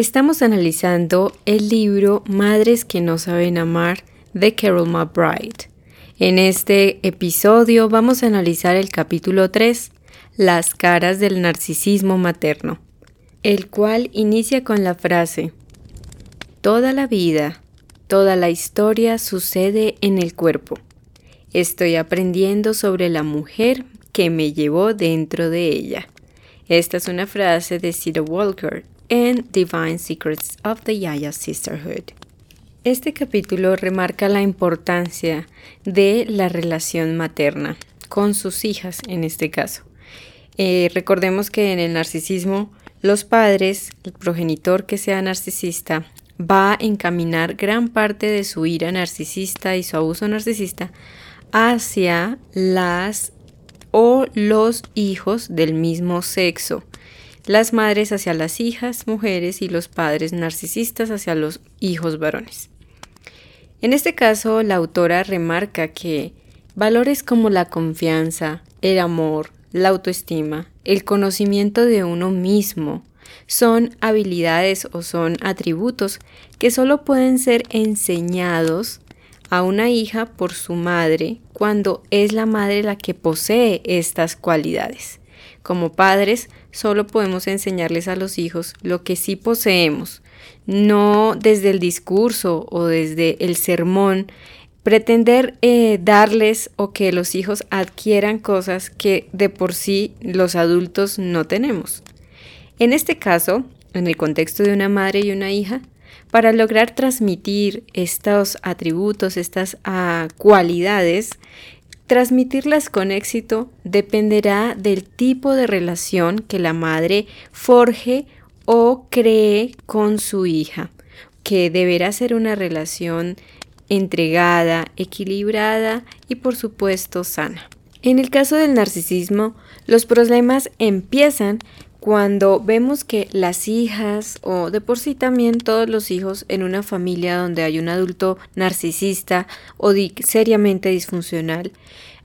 Estamos analizando el libro Madres que no saben amar de Carol McBride. En este episodio vamos a analizar el capítulo 3, Las caras del narcisismo materno, el cual inicia con la frase, Toda la vida, toda la historia sucede en el cuerpo. Estoy aprendiendo sobre la mujer que me llevó dentro de ella. Esta es una frase de Cedar Walker en Divine Secrets of the Yaya Sisterhood. Este capítulo remarca la importancia de la relación materna con sus hijas en este caso. Eh, recordemos que en el narcisismo los padres, el progenitor que sea narcisista, va a encaminar gran parte de su ira narcisista y su abuso narcisista hacia las o los hijos del mismo sexo las madres hacia las hijas mujeres y los padres narcisistas hacia los hijos varones. En este caso, la autora remarca que valores como la confianza, el amor, la autoestima, el conocimiento de uno mismo, son habilidades o son atributos que solo pueden ser enseñados a una hija por su madre cuando es la madre la que posee estas cualidades. Como padres, solo podemos enseñarles a los hijos lo que sí poseemos, no desde el discurso o desde el sermón, pretender eh, darles o que los hijos adquieran cosas que de por sí los adultos no tenemos. En este caso, en el contexto de una madre y una hija, para lograr transmitir estos atributos, estas ah, cualidades, Transmitirlas con éxito dependerá del tipo de relación que la madre forje o cree con su hija, que deberá ser una relación entregada, equilibrada y por supuesto sana. En el caso del narcisismo, los problemas empiezan cuando vemos que las hijas o de por sí también todos los hijos en una familia donde hay un adulto narcisista o seriamente disfuncional,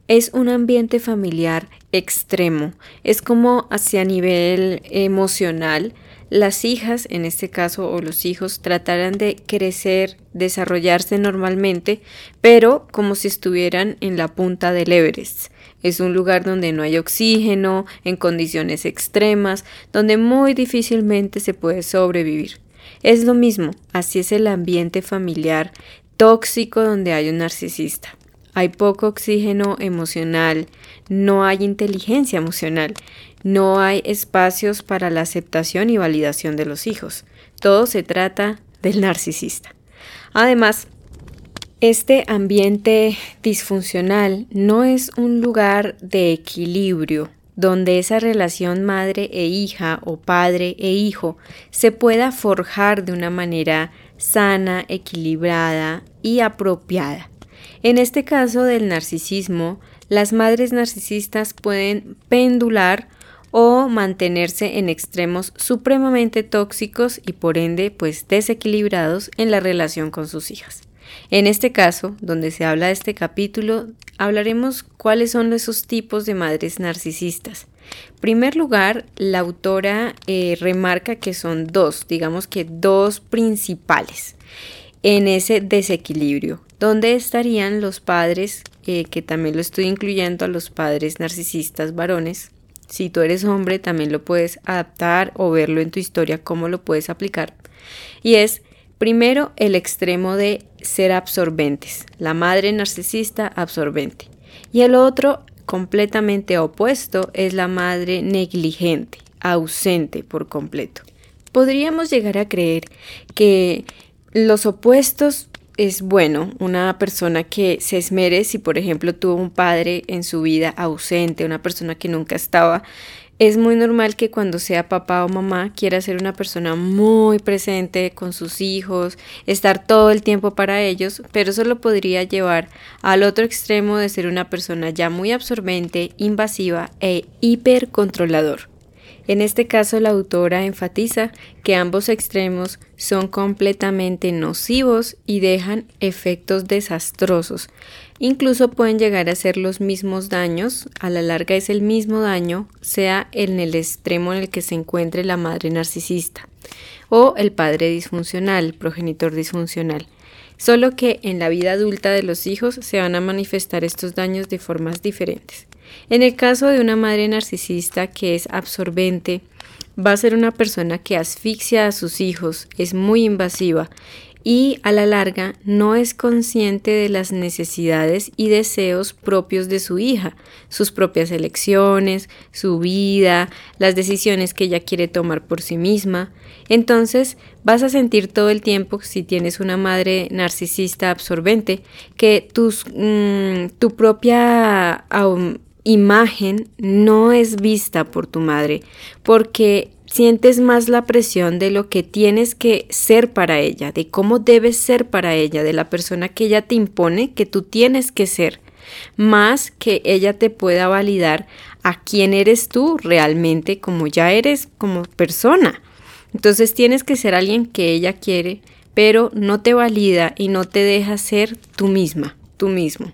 es un ambiente familiar extremo. Es como hacia nivel emocional las hijas, en este caso, o los hijos, tratarán de crecer, desarrollarse normalmente, pero como si estuvieran en la punta del Everest. Es un lugar donde no hay oxígeno, en condiciones extremas, donde muy difícilmente se puede sobrevivir. Es lo mismo, así es el ambiente familiar tóxico donde hay un narcisista. Hay poco oxígeno emocional, no hay inteligencia emocional, no hay espacios para la aceptación y validación de los hijos. Todo se trata del narcisista. Además, este ambiente disfuncional no es un lugar de equilibrio donde esa relación madre e hija o padre e hijo se pueda forjar de una manera sana, equilibrada y apropiada. En este caso del narcisismo, las madres narcisistas pueden pendular o mantenerse en extremos supremamente tóxicos y por ende pues desequilibrados en la relación con sus hijas. En este caso, donde se habla de este capítulo, hablaremos cuáles son esos tipos de madres narcisistas. En primer lugar, la autora eh, remarca que son dos, digamos que dos principales en ese desequilibrio. ¿Dónde estarían los padres, eh, que también lo estoy incluyendo a los padres narcisistas varones? Si tú eres hombre, también lo puedes adaptar o verlo en tu historia, cómo lo puedes aplicar. Y es Primero, el extremo de ser absorbentes, la madre narcisista absorbente. Y el otro, completamente opuesto, es la madre negligente, ausente por completo. Podríamos llegar a creer que los opuestos es bueno una persona que se esmere si por ejemplo tuvo un padre en su vida ausente, una persona que nunca estaba es muy normal que cuando sea papá o mamá quiera ser una persona muy presente con sus hijos, estar todo el tiempo para ellos, pero eso lo podría llevar al otro extremo de ser una persona ya muy absorbente, invasiva e hipercontrolador. En este caso, la autora enfatiza que ambos extremos son completamente nocivos y dejan efectos desastrosos. Incluso pueden llegar a ser los mismos daños, a la larga es el mismo daño, sea en el extremo en el que se encuentre la madre narcisista o el padre disfuncional, progenitor disfuncional. Solo que en la vida adulta de los hijos se van a manifestar estos daños de formas diferentes. En el caso de una madre narcisista que es absorbente, va a ser una persona que asfixia a sus hijos, es muy invasiva y a la larga no es consciente de las necesidades y deseos propios de su hija, sus propias elecciones, su vida, las decisiones que ella quiere tomar por sí misma. Entonces vas a sentir todo el tiempo, si tienes una madre narcisista absorbente, que tus, mm, tu propia imagen no es vista por tu madre, porque sientes más la presión de lo que tienes que ser para ella, de cómo debes ser para ella, de la persona que ella te impone que tú tienes que ser, más que ella te pueda validar a quién eres tú realmente como ya eres como persona. Entonces tienes que ser alguien que ella quiere, pero no te valida y no te deja ser tú misma, tú mismo.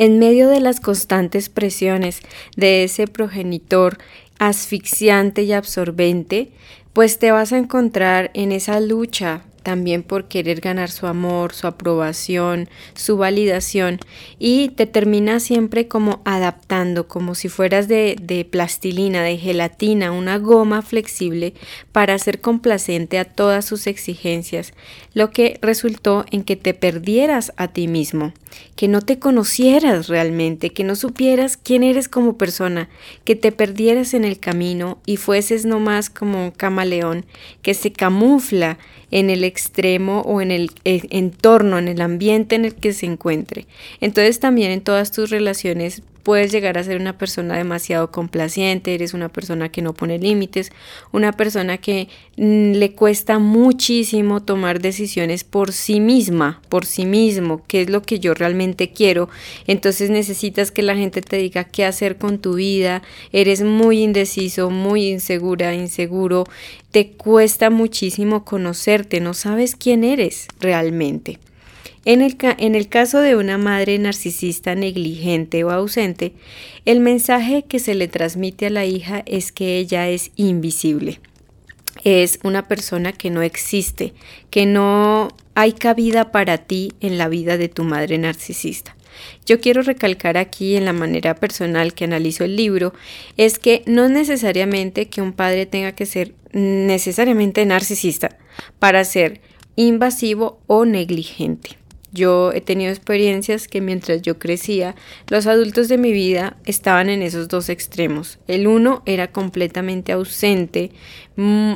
En medio de las constantes presiones de ese progenitor asfixiante y absorbente, pues te vas a encontrar en esa lucha también por querer ganar su amor, su aprobación, su validación y te termina siempre como adaptando, como si fueras de, plastilina, de gelatina, una goma flexible para ser complacente a todas sus exigencias, lo que resultó en que te perdieras a ti mismo, que no te conocieras realmente, que no supieras quién eres como persona, que te perdieras en el camino y fueses nomás como un camaleón que se camufla en el extremo o en el eh, entorno, en el ambiente en el que se encuentre. Entonces también en todas tus relaciones puedes llegar a ser una persona demasiado complaciente, eres una persona que no pone límites, una persona que mm, le cuesta muchísimo tomar decisiones por sí misma, por sí mismo, qué es lo que yo realmente quiero. Entonces necesitas que la gente te diga qué hacer con tu vida, eres muy indeciso, muy insegura, inseguro, te cuesta muchísimo conocerte, no sabes quién eres realmente. En el, caso de una madre narcisista negligente o ausente, el mensaje que se le transmite a la hija es que ella es invisible. Es una persona que no existe, que no hay cabida para ti en la vida de tu madre narcisista. Yo quiero recalcar aquí en la manera personal que analizo el libro, es que no necesariamente que un padre tenga que ser necesariamente narcisista para ser invasivo o negligente. Yo he tenido experiencias que mientras yo crecía, los adultos de mi vida estaban en esos dos extremos. El uno era completamente ausente, mm,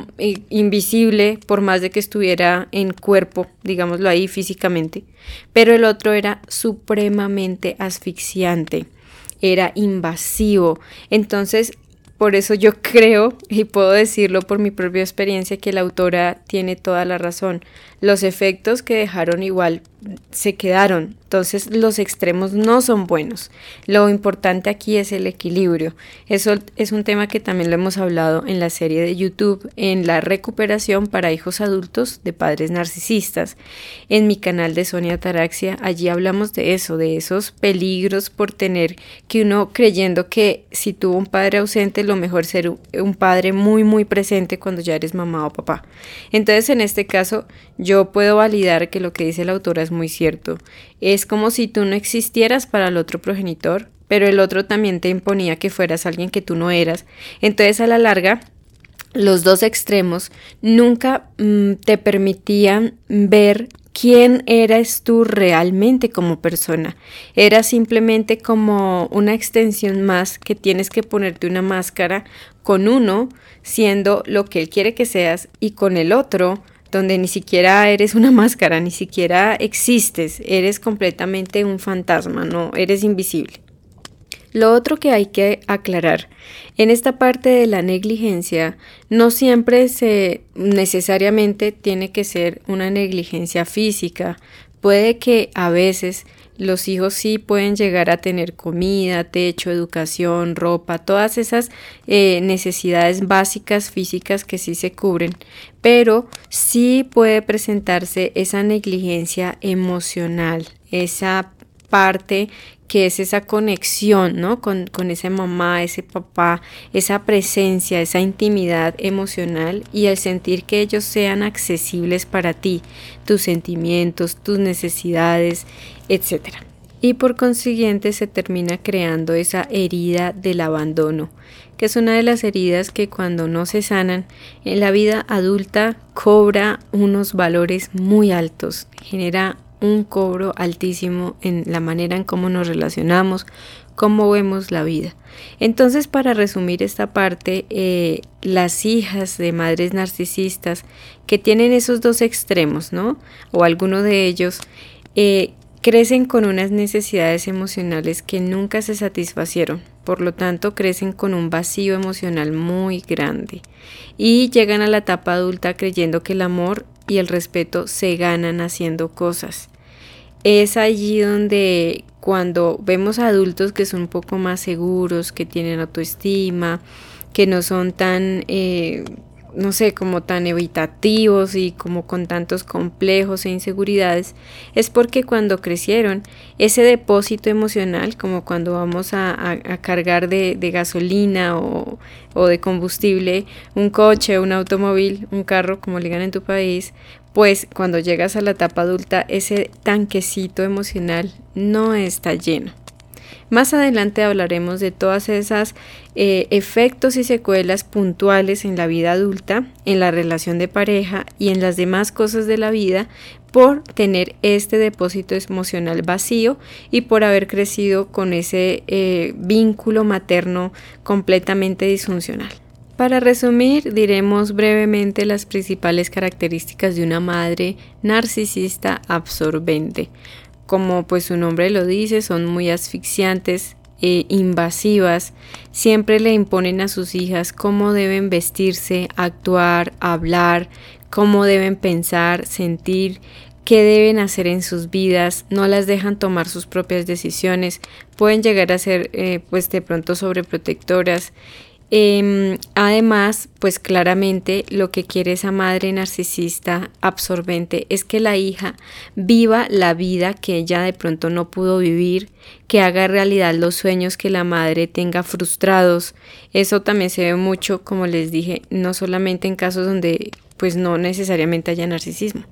invisible, por más de que estuviera en cuerpo, digámoslo ahí físicamente, pero el otro era supremamente asfixiante, era invasivo. Entonces por eso yo creo, y puedo decirlo por mi propia experiencia, que la autora tiene toda la razón. Los efectos que dejaron igual se quedaron. Entonces los extremos no son buenos. Lo importante aquí es el equilibrio. Eso es un tema que también lo hemos hablado en la serie de YouTube, en la recuperación para hijos adultos de padres narcisistas. En mi canal de Sonia Taraxia, allí hablamos de eso, de esos peligros por tener que uno creyendo que si tuvo un padre ausente, lo mejor ser un padre muy, muy presente cuando ya eres mamá o papá. Entonces en este caso yo puedo validar que lo que dice la autora es muy cierto. Es como si tú no existieras para el otro progenitor, pero el otro también te imponía que fueras alguien que tú no eras. Entonces a la larga, los dos extremos nunca mm, te permitían ver quién eras tú realmente como persona. Era simplemente como una extensión más que tienes que ponerte una máscara con uno siendo lo que él quiere que seas y con el otro donde ni siquiera eres una máscara, ni siquiera existes, eres completamente un fantasma, no eres invisible. Lo otro que hay que aclarar, en esta parte de la negligencia, no siempre se necesariamente tiene que ser una negligencia física, puede que a veces los hijos sí pueden llegar a tener comida, techo, educación, ropa, todas esas eh, necesidades básicas físicas que sí se cubren, pero sí puede presentarse esa negligencia emocional, esa parte que es esa conexión, ¿no? Con, con esa mamá, ese papá, esa presencia, esa intimidad emocional y el sentir que ellos sean accesibles para ti, tus sentimientos, tus necesidades, etc. Y por consiguiente se termina creando esa herida del abandono, que es una de las heridas que cuando no se sanan en la vida adulta cobra unos valores muy altos, genera un cobro altísimo en la manera en cómo nos relacionamos, cómo vemos la vida. Entonces, para resumir esta parte, eh, las hijas de madres narcisistas que tienen esos dos extremos, ¿no? O alguno de ellos, eh, crecen con unas necesidades emocionales que nunca se satisfacieron, por lo tanto crecen con un vacío emocional muy grande y llegan a la etapa adulta creyendo que el amor y el respeto se ganan haciendo cosas. Es allí donde cuando vemos adultos que son un poco más seguros, que tienen autoestima, que no son tan, eh, no sé, como tan evitativos y como con tantos complejos e inseguridades, es porque cuando crecieron, ese depósito emocional, como cuando vamos a, cargar de, gasolina o, o de combustible un coche, un automóvil, un carro, como le digan en tu país, pues cuando llegas a la etapa adulta ese tanquecito emocional no está lleno. Más adelante hablaremos de todas esas eh, efectos y secuelas puntuales en la vida adulta, en la relación de pareja y en las demás cosas de la vida por tener este depósito emocional vacío y por haber crecido con ese eh, vínculo materno completamente disfuncional. Para resumir, diremos brevemente las principales características de una madre narcisista absorbente. Como pues su nombre lo dice, son muy asfixiantes, e invasivas, siempre le imponen a sus hijas cómo deben vestirse, actuar, hablar, cómo deben pensar, sentir, qué deben hacer en sus vidas, no las dejan tomar sus propias decisiones, pueden llegar a ser eh, pues de pronto sobreprotectoras Em, además, pues claramente lo que quiere esa madre narcisista absorbente es que la hija viva la vida que ella de pronto no pudo vivir, que haga realidad los sueños que la madre tenga frustrados. Eso también se ve mucho, como les dije, no solamente en casos donde pues no necesariamente haya narcisismo.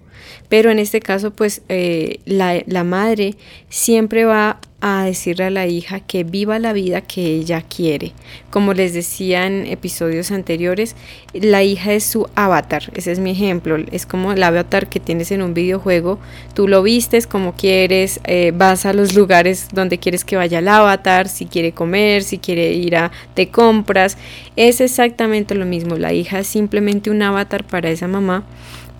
Pero en este caso, pues eh, la, la madre siempre va a decirle a la hija que viva la vida que ella quiere. Como les decía en episodios anteriores, la hija es su avatar, ese es mi ejemplo, es como el avatar que tienes en un videojuego, tú lo vistes como quieres, eh, vas a los lugares donde quieres que vaya el avatar, si quiere comer, si quiere ir a te compras, es exactamente lo mismo, la hija es simplemente un avatar para esa mamá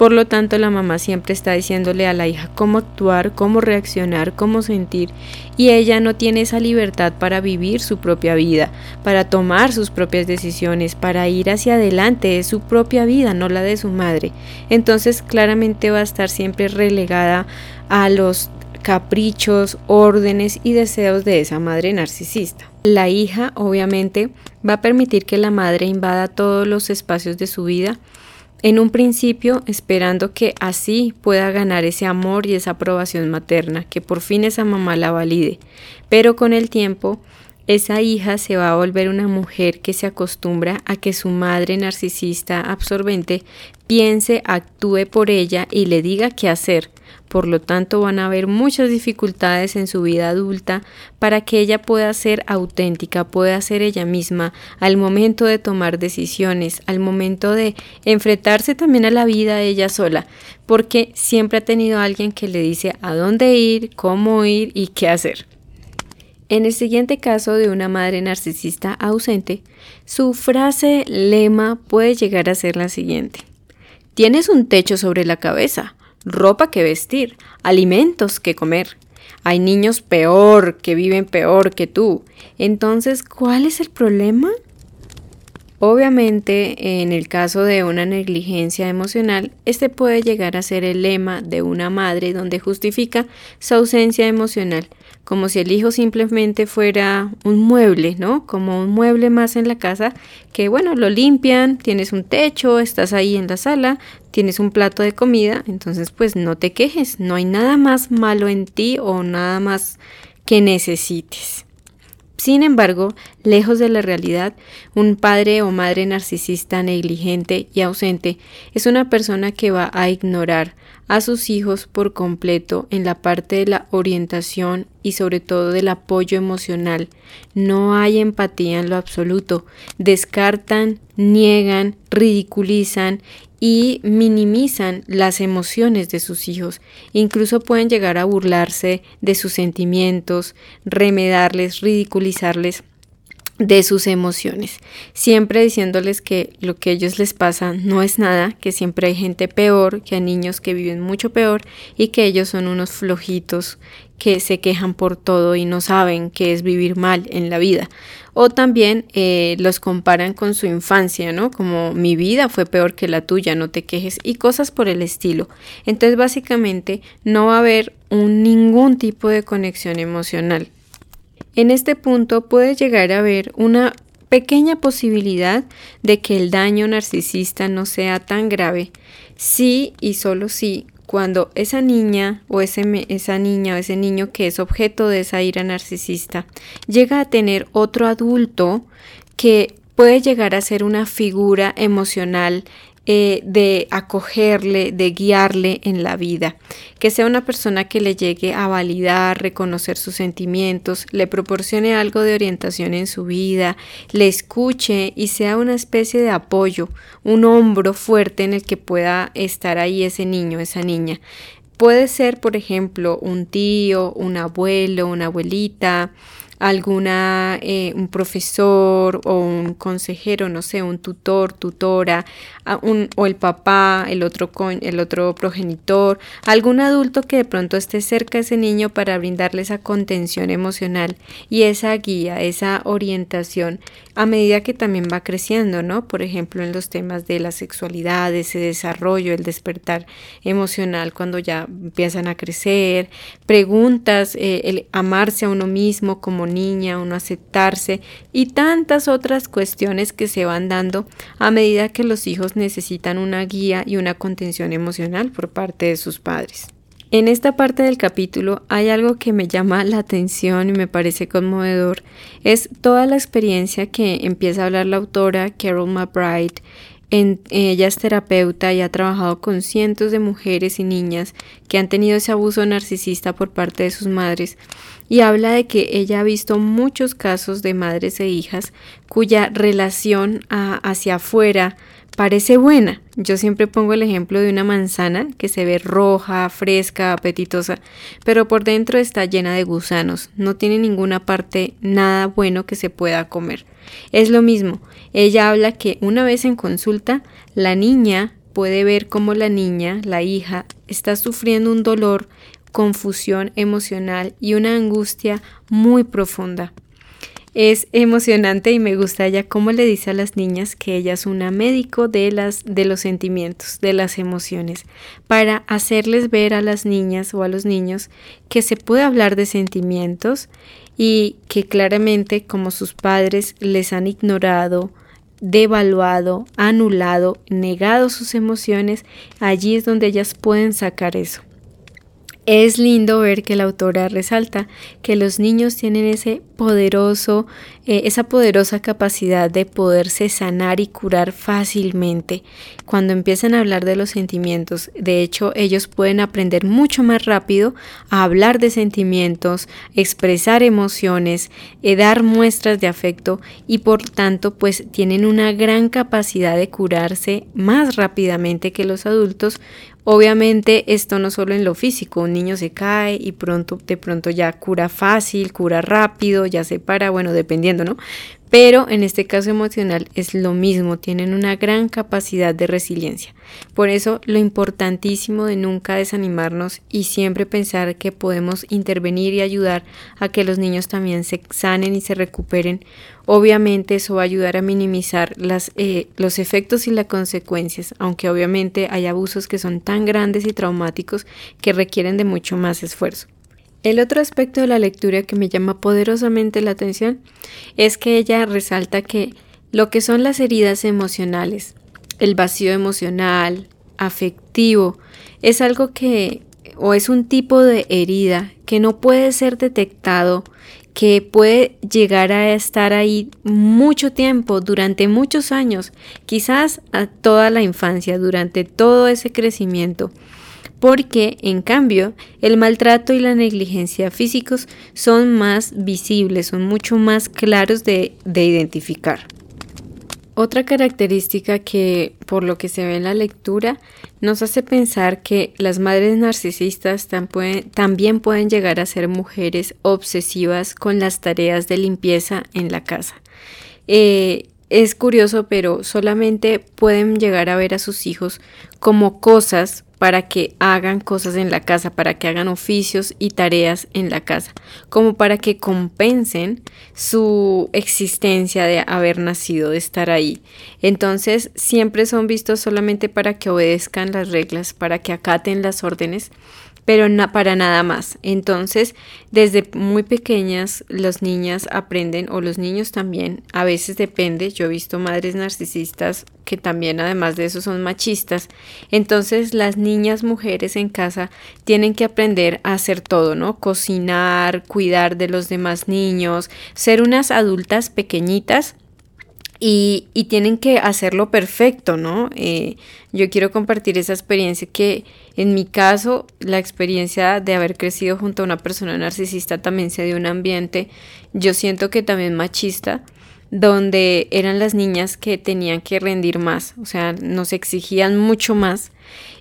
por lo tanto, la mamá siempre está diciéndole a la hija cómo actuar, cómo reaccionar, cómo sentir, y ella no tiene esa libertad para vivir su propia vida, para tomar sus propias decisiones, para ir hacia adelante, es su propia vida, no la de su madre. Entonces, claramente va a estar siempre relegada a los caprichos, órdenes y deseos de esa madre narcisista. La hija, obviamente, va a permitir que la madre invada todos los espacios de su vida, en un principio esperando que así pueda ganar ese amor y esa aprobación materna, que por fin esa mamá la valide, pero con el tiempo esa hija se va a volver una mujer que se acostumbra a que su madre narcisista absorbente piense, actúe por ella y le diga qué hacer. Por lo tanto, van a haber muchas dificultades en su vida adulta para que ella pueda ser auténtica, pueda ser ella misma al momento de tomar decisiones, al momento de enfrentarse también a la vida ella sola, porque siempre ha tenido alguien que le dice a dónde ir, cómo ir y qué hacer. En el siguiente caso de una madre narcisista ausente, su frase lema puede llegar a ser la siguiente. Tienes un techo sobre la cabeza, ropa que vestir, alimentos que comer. Hay niños peor, que viven peor que tú. Entonces, ¿cuál es el problema? Obviamente, en el caso de una negligencia emocional, este puede llegar a ser el lema de una madre donde justifica su ausencia emocional, como si el hijo simplemente fuera un mueble, ¿no? Como un mueble más en la casa que, bueno, lo limpian, tienes un techo, estás ahí en la sala, tienes un plato de comida, entonces pues no te quejes, no hay nada más malo en ti o nada más que necesites. Sin embargo, lejos de la realidad, un padre o madre narcisista negligente y ausente es una persona que va a ignorar a sus hijos por completo en la parte de la orientación y sobre todo del apoyo emocional. No hay empatía en lo absoluto. Descartan, niegan, ridiculizan y minimizan las emociones de sus hijos. Incluso pueden llegar a burlarse de sus sentimientos, remedarles, ridiculizarles de sus emociones, siempre diciéndoles que lo que a ellos les pasa no es nada, que siempre hay gente peor, que hay niños que viven mucho peor y que ellos son unos flojitos que se quejan por todo y no saben qué es vivir mal en la vida o también eh, los comparan con su infancia, ¿no? Como mi vida fue peor que la tuya, no te quejes y cosas por el estilo. Entonces básicamente no va a haber un, ningún tipo de conexión emocional. En este punto puede llegar a haber una pequeña posibilidad de que el daño narcisista no sea tan grave. Si y solo si cuando esa niña o ese, esa niña o ese niño que es objeto de esa ira narcisista llega a tener otro adulto que puede llegar a ser una figura emocional eh, de acogerle, de guiarle en la vida, que sea una persona que le llegue a validar, reconocer sus sentimientos, le proporcione algo de orientación en su vida, le escuche y sea una especie de apoyo, un hombro fuerte en el que pueda estar ahí ese niño, esa niña. Puede ser, por ejemplo, un tío, un abuelo, una abuelita, alguna, eh, un profesor o un consejero, no sé, un tutor, tutora, o el papá, el otro, el otro progenitor, algún adulto que de pronto esté cerca de ese niño para brindarle esa contención emocional y esa guía, esa orientación a medida que también va creciendo, ¿no? Por ejemplo, en los temas de la sexualidad, ese desarrollo, el despertar emocional cuando ya empiezan a crecer, preguntas, eh, el amarse a uno mismo como niña, uno aceptarse y tantas otras cuestiones que se van dando a medida que los hijos necesitan una guía y una contención emocional por parte de sus padres. En esta parte del capítulo hay algo que me llama la atención y me parece conmovedor. Es toda la experiencia que empieza a hablar la autora Carol McBride. En, ella es terapeuta y ha trabajado con cientos de mujeres y niñas que han tenido ese abuso narcisista por parte de sus madres y habla de que ella ha visto muchos casos de madres e hijas cuya relación hacia afuera parece buena. Yo siempre pongo el ejemplo de una manzana que se ve roja, fresca, apetitosa, pero por dentro está llena de gusanos, no tiene ninguna parte nada bueno que se pueda comer. Es lo mismo, ella habla que una vez en consulta, la niña puede ver cómo la niña, la hija, está sufriendo un dolor, confusión emocional y una angustia muy profunda. Es emocionante y me gusta ya cómo le dice a las niñas que ella es una médico de las de los sentimientos, de las emociones, para hacerles ver a las niñas o a los niños que se puede hablar de sentimientos y que claramente como sus padres les han ignorado, devaluado, anulado, negado sus emociones, allí es donde ellas pueden sacar eso. Es lindo ver que la autora resalta que los niños tienen ese poderoso, eh, esa poderosa capacidad de poderse sanar y curar fácilmente. Cuando empiezan a hablar de los sentimientos, de hecho, ellos pueden aprender mucho más rápido a hablar de sentimientos, expresar emociones, eh, dar muestras de afecto y por tanto, pues tienen una gran capacidad de curarse más rápidamente que los adultos Obviamente esto no solo en lo físico, un niño se cae y pronto de pronto ya cura fácil, cura rápido, ya se para, bueno, dependiendo, ¿no? Pero en este caso emocional es lo mismo, tienen una gran capacidad de resiliencia. Por eso lo importantísimo de nunca desanimarnos y siempre pensar que podemos intervenir y ayudar a que los niños también se sanen y se recuperen. Obviamente eso va a ayudar a minimizar eh, los efectos y las consecuencias, aunque obviamente hay abusos que son tan grandes y traumáticos que requieren de mucho más esfuerzo. El otro aspecto de la lectura que me llama poderosamente la atención es que ella resalta que lo que son las heridas emocionales, el vacío emocional, afectivo, es algo que o es un tipo de herida que no puede ser detectado, que puede llegar a estar ahí mucho tiempo, durante muchos años, quizás a toda la infancia, durante todo ese crecimiento porque en cambio el maltrato y la negligencia físicos son más visibles, son mucho más claros de, identificar. Otra característica que, por lo que se ve en la lectura, nos hace pensar que las madres narcisistas también pueden llegar a ser mujeres obsesivas con las tareas de limpieza en la casa. Eh, es curioso, pero solamente pueden llegar a ver a sus hijos como cosas para que hagan cosas en la casa, para que hagan oficios y tareas en la casa, como para que compensen su existencia de haber nacido, de estar ahí. Entonces, siempre son vistos solamente para que obedezcan las reglas, para que acaten las órdenes pero para nada más. Entonces, desde muy pequeñas, las niñas aprenden, o los niños también, a veces depende, yo he visto madres narcisistas que también además de eso son machistas, entonces las niñas mujeres en casa tienen que aprender a hacer todo, ¿no? Cocinar, cuidar de los demás niños, ser unas adultas pequeñitas y, y, tienen que hacerlo perfecto, ¿no? Eh, yo quiero compartir esa experiencia que en mi caso, la experiencia de haber crecido junto a una persona narcisista también se dio un ambiente, yo siento que también machista, donde eran las niñas que tenían que rendir más, o sea, nos exigían mucho más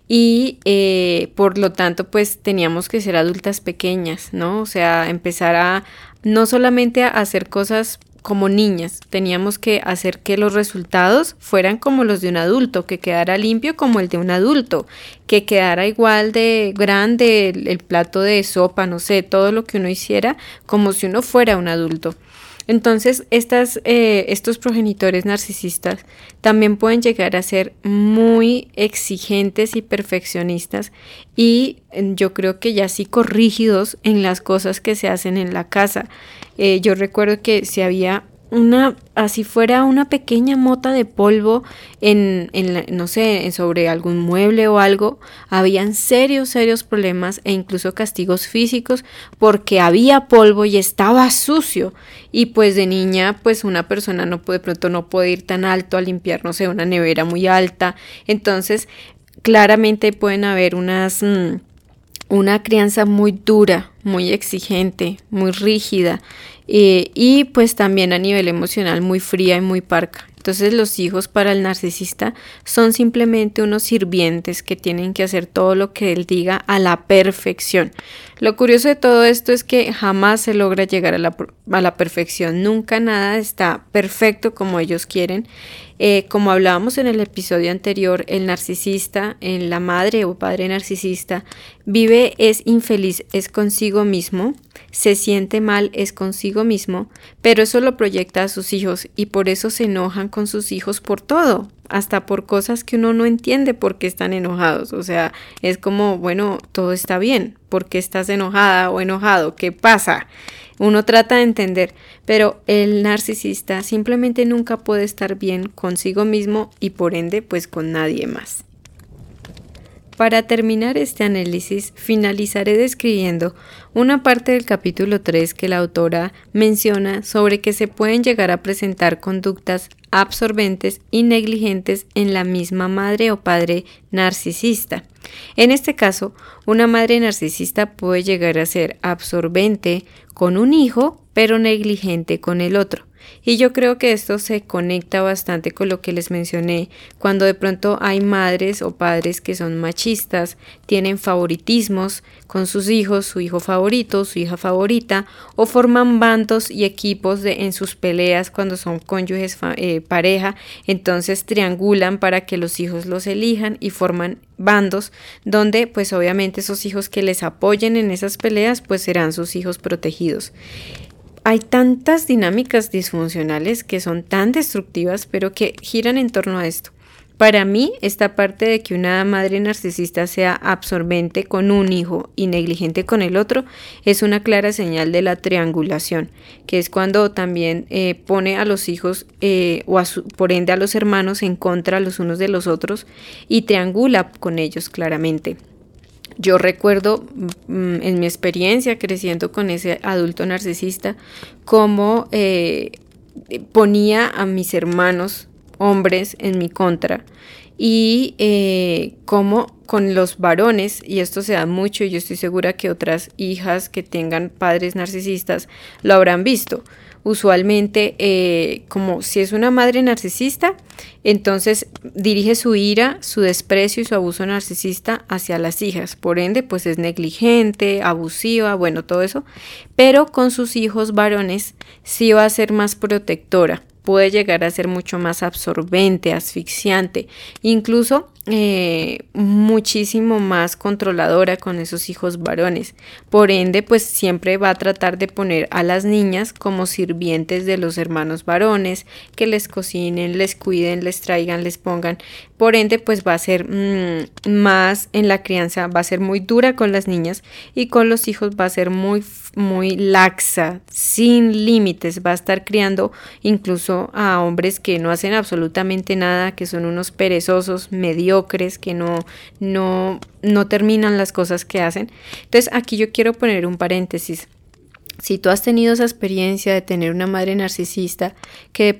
y eh, por lo tanto pues teníamos que ser adultas pequeñas, ¿no? O sea, empezar a no solamente a hacer cosas como niñas. Teníamos que hacer que los resultados fueran como los de un adulto, que quedara limpio como el de un adulto, que quedara igual de grande el, plato de sopa, no sé, todo lo que uno hiciera como si uno fuera un adulto. Entonces, estas, eh, estos progenitores narcisistas también pueden llegar a ser muy exigentes y perfeccionistas y yo creo que ya corrígidos en las cosas que se hacen en la casa. Eh, yo recuerdo que si había una, así fuera una pequeña mota de polvo en, en no sé, sobre algún mueble o algo, habían serios, serios problemas e incluso castigos físicos porque había polvo y estaba sucio. Y pues de niña, pues una persona no puede, de pronto no puede ir tan alto a limpiar, no sé, una nevera muy alta. Entonces, claramente pueden haber unas... Mm, una crianza muy dura, muy exigente, muy rígida eh, y pues también a nivel emocional muy fría y muy parca. Entonces los hijos para el narcisista son simplemente unos sirvientes que tienen que hacer todo lo que él diga a la perfección. Lo curioso de todo esto es que jamás se logra llegar a la, a la perfección, nunca nada está perfecto como ellos quieren. Eh, como hablábamos en el episodio anterior, el narcisista, en la madre o padre narcisista, vive, es infeliz, es consigo mismo, se siente mal, es consigo mismo, pero eso lo proyecta a sus hijos y por eso se enojan con sus hijos por todo, hasta por cosas que uno no entiende por qué están enojados. O sea, es como, bueno, todo está bien, ¿por qué estás enojada o enojado? ¿Qué pasa? Uno trata de entender, pero el narcisista simplemente nunca puede estar bien consigo mismo y por ende pues con nadie más. Para terminar este análisis, finalizaré describiendo una parte del capítulo 3 que la autora menciona sobre que se pueden llegar a presentar conductas absorbentes y negligentes en la misma madre o padre narcisista. En este caso, una madre narcisista puede llegar a ser absorbente con un hijo, pero negligente con el otro. Y yo creo que esto se conecta bastante con lo que les mencioné, cuando de pronto hay madres o padres que son machistas, tienen favoritismos con sus hijos, su hijo favorito, su hija favorita, o forman bandos y equipos en sus peleas cuando son cónyuges eh, pareja, entonces triangulan para que los hijos los elijan y forman bandos donde pues obviamente esos hijos que les apoyen en esas peleas pues serán sus hijos protegidos. Hay tantas dinámicas disfuncionales que son tan destructivas pero que giran en torno a esto. Para mí, esta parte de que una madre narcisista sea absorbente con un hijo y negligente con el otro es una clara señal de la triangulación, que es cuando también eh, pone a los hijos eh, o por ende a los hermanos en contra los unos de los otros y triangula con ellos claramente. Yo recuerdo mm, en mi experiencia creciendo con ese adulto narcisista cómo eh, ponía a mis hermanos hombres en mi contra y eh, como con los varones, y esto se da mucho, y yo estoy segura que otras hijas que tengan padres narcisistas lo habrán visto. Usualmente, eh, como si es una madre narcisista, entonces dirige su ira, su desprecio y su abuso narcisista hacia las hijas. Por ende, pues es negligente, abusiva, bueno, todo eso. Pero con sus hijos varones sí va a ser más protectora puede llegar a ser mucho más absorbente, asfixiante, incluso eh, muchísimo más controladora con esos hijos varones. Por ende, pues siempre va a tratar de poner a las niñas como sirvientes de los hermanos varones, que les cocinen, les cuiden, les traigan, les pongan. Por ende, pues va a ser mm, más en la crianza, va a ser muy dura con las niñas y con los hijos va a ser muy, muy laxa, sin límites. Va a estar criando incluso a hombres que no hacen absolutamente nada, que son unos perezosos, medios crees que no, no, no terminan las cosas que hacen. Entonces aquí yo quiero poner un paréntesis. Si tú has tenido esa experiencia de tener una madre narcisista que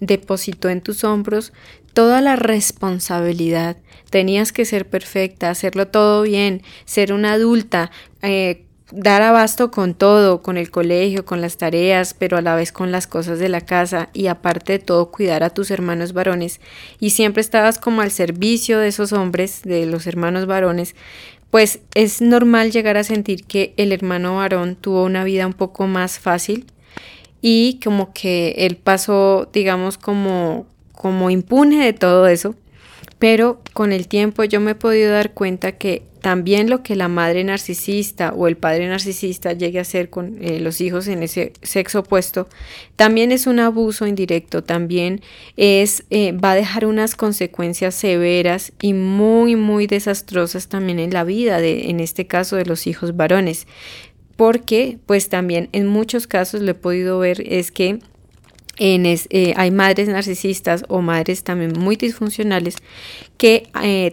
depositó en tus hombros toda la responsabilidad, tenías que ser perfecta, hacerlo todo bien, ser una adulta, eh, dar abasto con todo, con el colegio, con las tareas, pero a la vez con las cosas de la casa y aparte de todo cuidar a tus hermanos varones. Y siempre estabas como al servicio de esos hombres, de los hermanos varones, pues es normal llegar a sentir que el hermano varón tuvo una vida un poco más fácil y como que él pasó, digamos, como como impune de todo eso, pero con el tiempo yo me he podido dar cuenta que también lo que la madre narcisista o el padre narcisista llegue a hacer con eh, los hijos en ese sexo opuesto, también es un abuso indirecto, también es, eh, va a dejar unas consecuencias severas y muy, muy desastrosas también en la vida, de, en este caso de los hijos varones. Porque, pues también en muchos casos lo he podido ver, es que eh, hay madres narcisistas o madres también muy disfuncionales que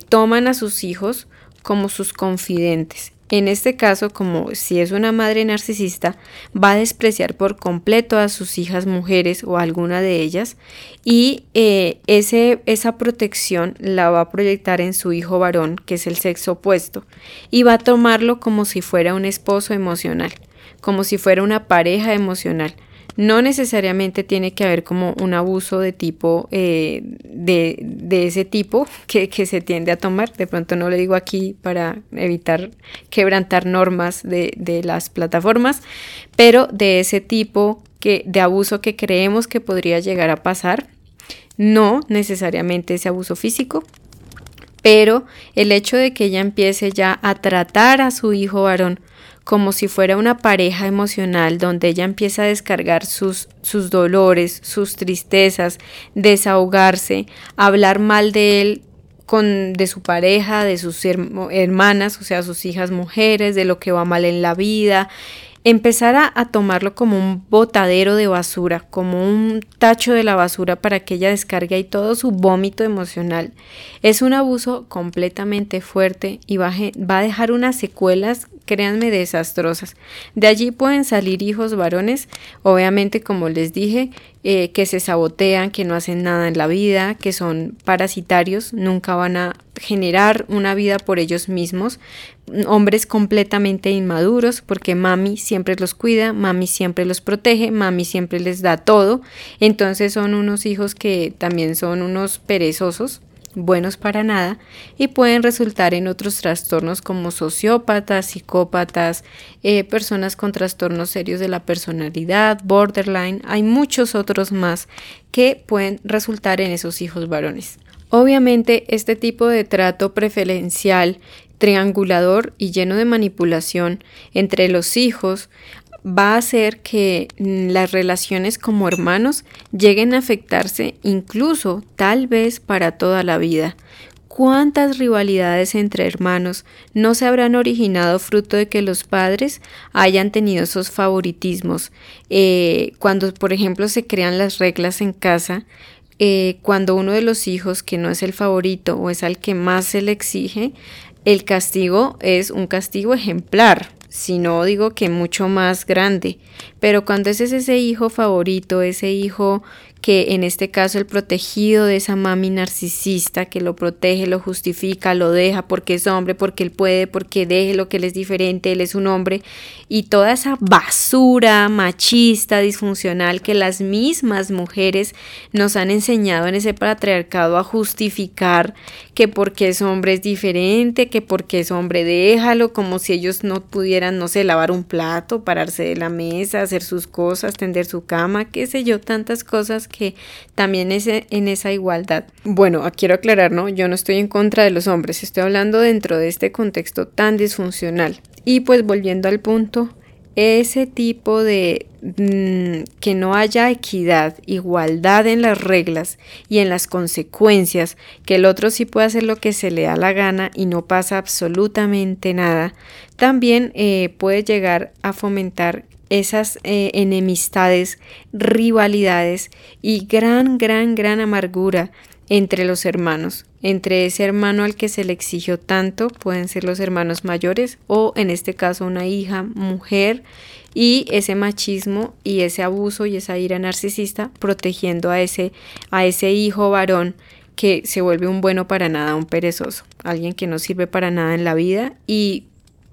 toman a sus hijos como sus confidentes. En este caso, como si es una madre narcisista, va a despreciar por completo a sus hijas mujeres o alguna de ellas y eh, ese, esa protección la va a proyectar en su hijo varón, que es el sexo opuesto, y va a tomarlo como si fuera un esposo emocional, como si fuera una pareja emocional. No necesariamente tiene que haber como un abuso de tipo, eh, de, ese tipo que, se tiende a tomar. De pronto no lo digo aquí para evitar quebrantar normas de, de las plataformas, pero de ese tipo que, de abuso que creemos que podría llegar a pasar. No necesariamente ese abuso físico, pero el hecho de que ella empiece ya a tratar a su hijo varón como si fuera una pareja emocional donde ella empieza a descargar sus, sus dolores, sus tristezas, desahogarse, hablar mal de él con de su pareja, de sus hermanas, o sea, sus hijas mujeres, de lo que va mal en la vida, empezar a, tomarlo como un botadero de basura, como un tacho de la basura para que ella descargue ahí todo su vómito emocional. Es un abuso completamente fuerte y va a dejar unas secuelas, créanme, desastrosas. De allí pueden salir hijos varones, obviamente como les dije, eh, que se sabotean, que no hacen nada en la vida, que son parasitarios, nunca van a generar una vida por ellos mismos, hombres completamente inmaduros porque mami siempre los cuida, mami siempre los protege, mami siempre les da todo, entonces son unos hijos que también son unos perezosos buenos para nada y pueden resultar en otros trastornos como sociópatas, psicópatas, eh, personas con trastornos serios de la personalidad, borderline, hay muchos otros más que pueden resultar en esos hijos varones. Obviamente este tipo de trato preferencial triangulador y lleno de manipulación entre los hijos va a hacer que mm, las relaciones como hermanos lleguen a afectarse incluso tal vez para toda la vida. ¿Cuántas rivalidades entre hermanos no se habrán originado fruto de que los padres hayan tenido esos favoritismos? Eh, cuando, por ejemplo, se crean las reglas en casa, eh, cuando uno de los hijos, que no es el favorito o es al que más se le exige, el castigo es un castigo ejemplar, si no digo que mucho más grande, pero cuando es ese hijo favorito, ese hijo que en este caso el protegido de esa mami narcisista que lo protege, lo justifica, lo deja porque es hombre, porque él puede, porque deje lo que él es diferente, él es un hombre, y toda esa basura machista, disfuncional que las mismas mujeres nos han enseñado en ese patriarcado a justificar que porque es hombre es diferente, que porque es hombre déjalo, como si ellos no pudieran, no sé, lavar un plato, pararse de la mesa, hacer sus cosas, tender su cama, qué sé yo, tantas cosas que también es en esa igualdad. Bueno, quiero aclarar, ¿no? Yo no estoy en contra de los hombres, estoy hablando dentro de este contexto tan disfuncional. Y pues volviendo al punto, ese tipo de mm, que no haya equidad, igualdad en las reglas y en las consecuencias, que el otro sí puede hacer lo que se le da la gana y no pasa absolutamente nada, también eh, puede llegar a fomentar esas eh, enemistades, rivalidades y gran, gran, gran amargura entre los hermanos. Entre ese hermano al que se le exigió tanto, pueden ser los hermanos mayores o en este caso una hija, mujer, y ese machismo y ese abuso y esa ira narcisista protegiendo a ese, a ese hijo varón que se vuelve un bueno para nada, un perezoso, alguien que no sirve para nada en la vida y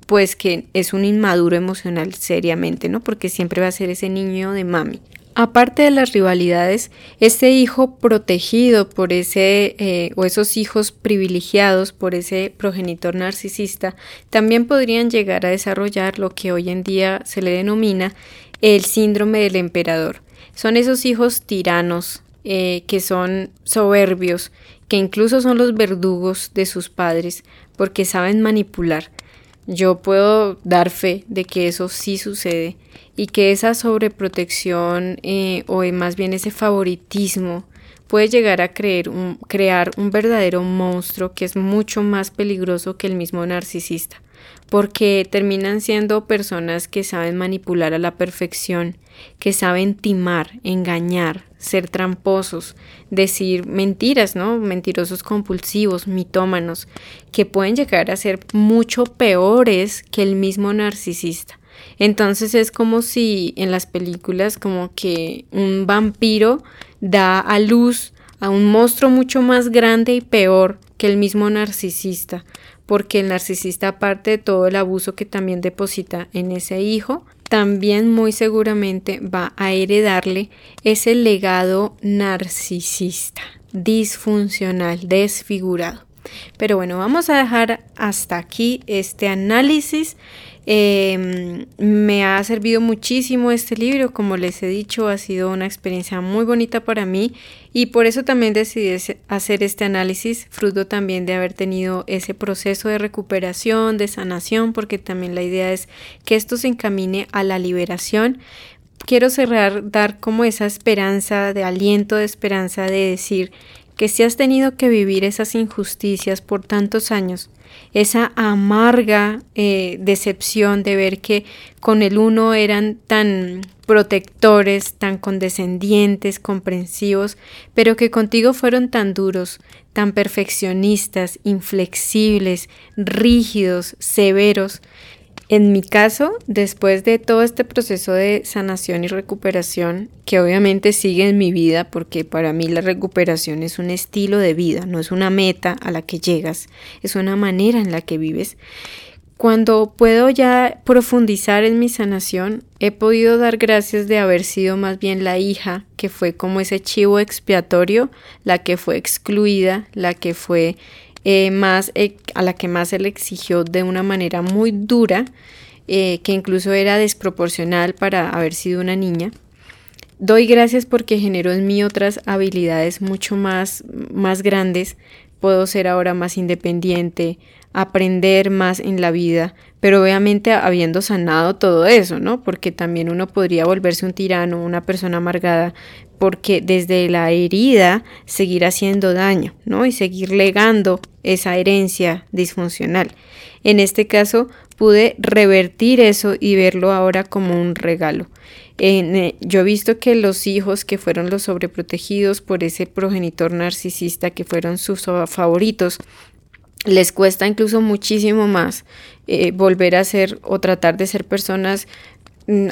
pues que es un inmaduro emocional seriamente, ¿no? Porque siempre va a ser ese niño de mami. Aparte de las rivalidades, este hijo protegido por ese eh, o esos hijos privilegiados por ese progenitor narcisista también podrían llegar a desarrollar lo que hoy en día se le denomina el síndrome del emperador. Son esos hijos tiranos eh, que son soberbios, que incluso son los verdugos de sus padres porque saben manipular yo puedo dar fe de que eso sí sucede y que esa sobreprotección eh, o más bien ese favoritismo puede llegar a creer un, crear un verdadero monstruo que es mucho más peligroso que el mismo narcisista, porque terminan siendo personas que saben manipular a la perfección, que saben timar, engañar, ser tramposos, decir mentiras, ¿no? Mentirosos compulsivos, mitómanos, que pueden llegar a ser mucho peores que el mismo narcisista. Entonces es como si en las películas como que un vampiro da a luz a un monstruo mucho más grande y peor que el mismo narcisista, porque el narcisista aparte de todo el abuso que también deposita en ese hijo, también muy seguramente va a heredarle ese legado narcisista, disfuncional, desfigurado. Pero bueno, vamos a dejar hasta aquí este análisis. Em, me ha servido muchísimo este libro, como les he dicho, ha sido una experiencia muy bonita para mí y por eso también decidí hacer este análisis, fruto también de haber tenido ese proceso de recuperación, de sanación, porque también la idea es que esto se encamine a la liberación. Quiero cerrar, dar como esa esperanza, de aliento de esperanza, de decir que si has tenido que vivir esas injusticias por tantos años, esa amarga eh, decepción de ver que con el uno eran tan protectores, tan condescendientes, comprensivos, pero que contigo fueron tan duros, tan perfeccionistas, inflexibles, rígidos, severos, En mi caso, después de todo este proceso de sanación y recuperación, que obviamente sigue en mi vida, porque para mí la recuperación es un estilo de vida, no es una meta a la que llegas, es una manera en la que vives. Cuando puedo ya profundizar en mi sanación, he podido dar gracias de haber sido más bien la hija, que fue como ese chivo expiatorio, la que fue excluida, la que fue eh, más, eh, a la que más se le exigió de una manera muy dura, eh, que incluso era desproporcional para haber sido una niña. Doy gracias porque generó en mí otras habilidades mucho más, más grandes. Puedo ser ahora más independiente, aprender más en la vida, pero obviamente habiendo sanado todo eso, ¿no? Porque también uno podría volverse un tirano, una persona amargada, porque desde la herida seguir haciendo daño, ¿no? Y seguir legando esa herencia disfuncional. En este caso, pude revertir eso y verlo ahora como un regalo. Eh, yo he visto que los hijos que fueron los sobreprotegidos por ese progenitor narcisista que fueron sus favoritos, les cuesta incluso muchísimo más eh, volver a ser o tratar de ser personas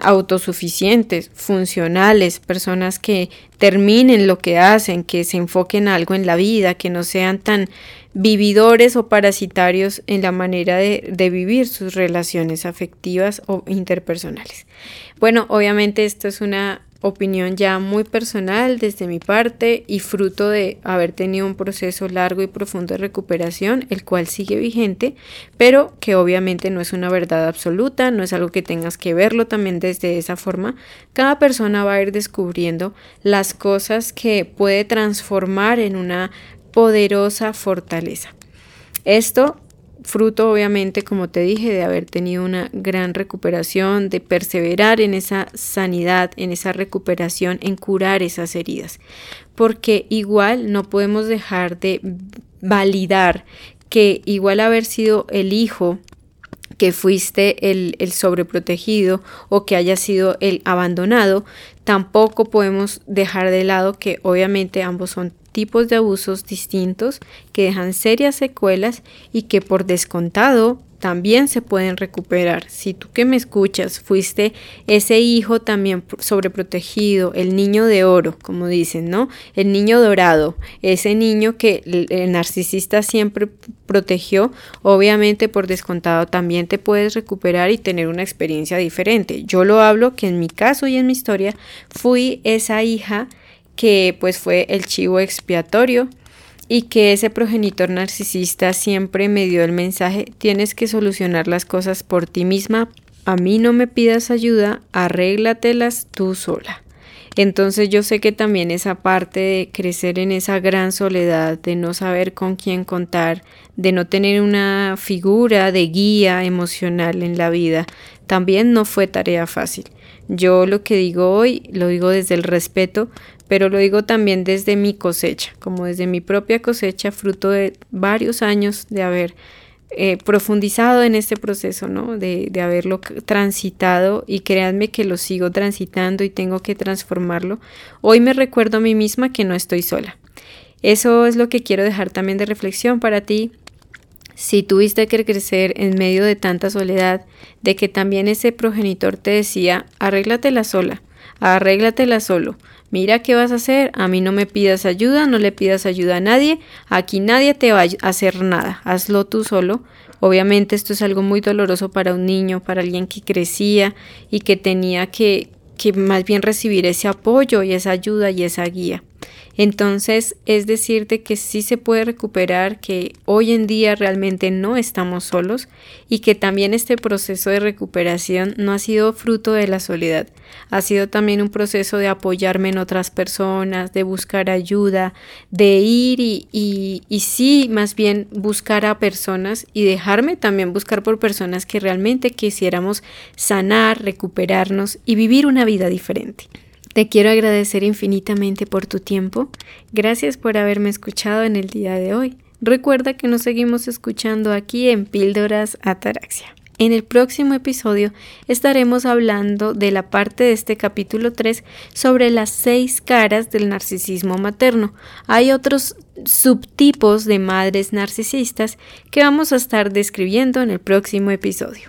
autosuficientes, funcionales, personas que terminen lo que hacen, que se enfoquen algo en la vida, que no sean tan vividores o parasitarios en la manera de, de vivir sus relaciones afectivas o interpersonales. Bueno, obviamente esto es una opinión ya muy personal desde mi parte y fruto de haber tenido un proceso largo y profundo de recuperación, el cual sigue vigente, pero que obviamente no es una verdad absoluta, no es algo que tengas que verlo también desde esa forma. Cada persona va a ir descubriendo las cosas que puede transformar en una poderosa fortaleza. Esto fruto obviamente, como te dije, de haber tenido una gran recuperación, de perseverar en esa sanidad, en esa recuperación, en curar esas heridas. Porque igual no podemos dejar de validar que igual haber sido el hijo que fuiste el, el, sobreprotegido o que haya sido el abandonado, tampoco podemos dejar de lado que obviamente ambos son tipos de abusos distintos que dejan serias secuelas y que por descontado también se pueden recuperar. Si tú que me escuchas fuiste ese hijo también sobreprotegido, el niño de oro, como dicen, ¿no? El niño dorado, ese niño que el narcisista siempre protegió, obviamente por descontado también te puedes recuperar y tener una experiencia diferente. Yo lo hablo que en mi caso y en mi historia fui esa hija que pues fue el chivo expiatorio y que ese progenitor narcisista siempre me dio el mensaje, tienes que solucionar las cosas por ti misma, a mí no me pidas ayuda, arréglatelas tú sola. Entonces yo sé que también esa parte de crecer en esa gran soledad, de no saber con quién contar, de no tener una figura de guía emocional en la vida, también no fue tarea fácil. Yo lo que digo hoy lo digo desde el respeto, pero lo digo también desde mi cosecha, como desde mi propia cosecha, fruto de varios años de haber eh, profundizado en este proceso, ¿no? De, de, haberlo transitado y créanme que lo sigo transitando y tengo que transformarlo. Hoy me recuerdo a mí misma que no estoy sola. Eso es lo que quiero dejar también de reflexión para ti. Si tuviste que crecer en medio de tanta soledad, de que también ese progenitor te decía, arréglatela sola, arréglatela solo, Mira qué vas a hacer, a mí no me pidas ayuda, no le pidas ayuda a nadie, aquí nadie te va a hacer nada, hazlo tú solo. Obviamente esto es algo muy doloroso para un niño, para alguien que crecía y que tenía que, que más bien recibir ese apoyo y esa ayuda y esa guía. Entonces, es decirte que sí se puede recuperar, que hoy en día realmente no estamos solos y que también este proceso de recuperación no ha sido fruto de la soledad, ha sido también un proceso de apoyarme en otras personas, de buscar ayuda, de ir y, y, sí, más bien buscar a personas y dejarme también buscar por personas que realmente quisiéramos sanar, recuperarnos y vivir una vida diferente. Te quiero agradecer infinitamente por tu tiempo. Gracias por haberme escuchado en el día de hoy. Recuerda que nos seguimos escuchando aquí en Píldoras Ataraxia. En el próximo episodio estaremos hablando de la parte de este capítulo 3 sobre las seis caras del narcisismo materno. Hay otros subtipos de madres narcisistas que vamos a estar describiendo en el próximo episodio.